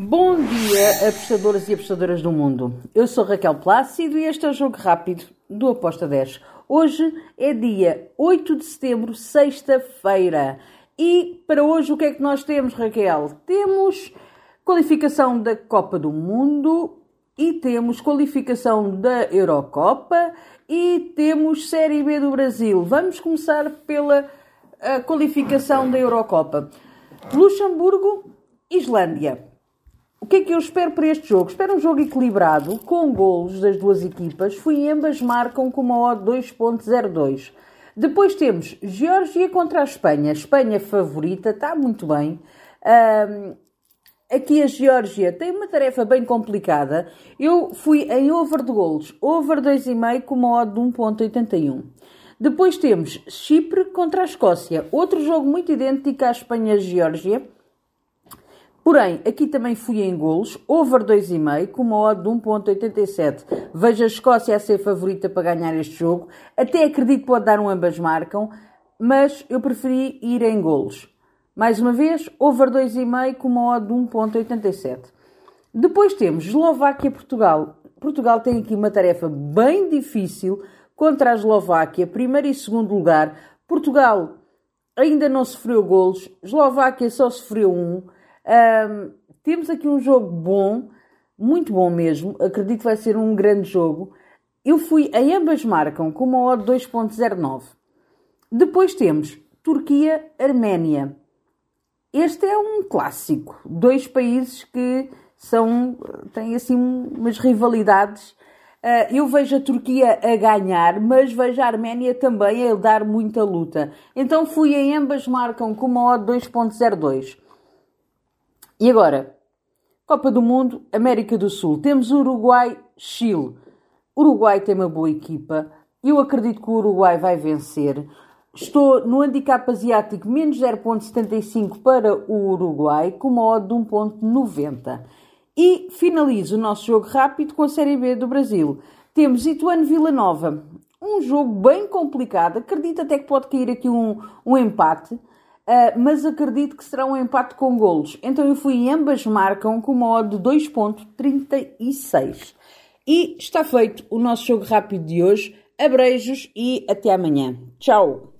Bom dia, apostadores e apostadoras do mundo. Eu sou Raquel Plácido e este é o Jogo Rápido do Aposta 10. Hoje é dia 8 de setembro, sexta-feira. E para hoje o que é que nós temos, Raquel? Temos qualificação da Copa do Mundo e temos qualificação da Eurocopa e temos Série B do Brasil. Vamos começar pela qualificação da Eurocopa. Luxemburgo, Islândia. O que é que eu espero para este jogo? Espero um jogo equilibrado, com golos das duas equipas. Fui ambas marcam com uma odd 2.02. Depois temos Geórgia contra a Espanha. Espanha favorita, está muito bem. Um, aqui a Geórgia tem uma tarefa bem complicada. Eu fui em over de golos, over 2,5 com uma odd de 1.81. Depois temos Chipre contra a Escócia. Outro jogo muito idêntico à Espanha-Geórgia. Porém, aqui também fui em golos, over 2,5, com uma odd de 1.87. Vejo a Escócia a ser favorita para ganhar este jogo. Até acredito que pode dar um ambas marcam, mas eu preferi ir em golos. Mais uma vez, over 2,5 com uma odd de 1.87. Depois temos Eslováquia-Portugal. Portugal tem aqui uma tarefa bem difícil contra a Eslováquia, primeiro e segundo lugar. Portugal ainda não sofreu golos, Eslováquia só sofreu um. Um, temos aqui um jogo bom, muito bom mesmo. Acredito que vai ser um grande jogo. Eu fui em ambas marcam com uma odd 2.09. Depois temos Turquia-Arménia. Este é um clássico. Dois países que são têm assim umas rivalidades. Uh, eu vejo a Turquia a ganhar, mas vejo a Arménia também a dar muita luta. Então fui em ambas marcam com uma odd 2.02. E agora, Copa do Mundo, América do Sul. Temos Uruguai, Chile. Uruguai tem uma boa equipa. Eu acredito que o Uruguai vai vencer. Estou no handicap asiático menos 0.75 para o Uruguai, com uma odd de 1.90. E finalizo o nosso jogo rápido com a Série B do Brasil. Temos Ituano Vila Nova. Um jogo bem complicado. Acredito até que pode cair aqui um, um empate. Uh, mas acredito que será um empate com golos. Então eu fui em ambas marcam com uma odd de 2.36. E está feito o nosso jogo rápido de hoje. Abreijos e até amanhã. Tchau!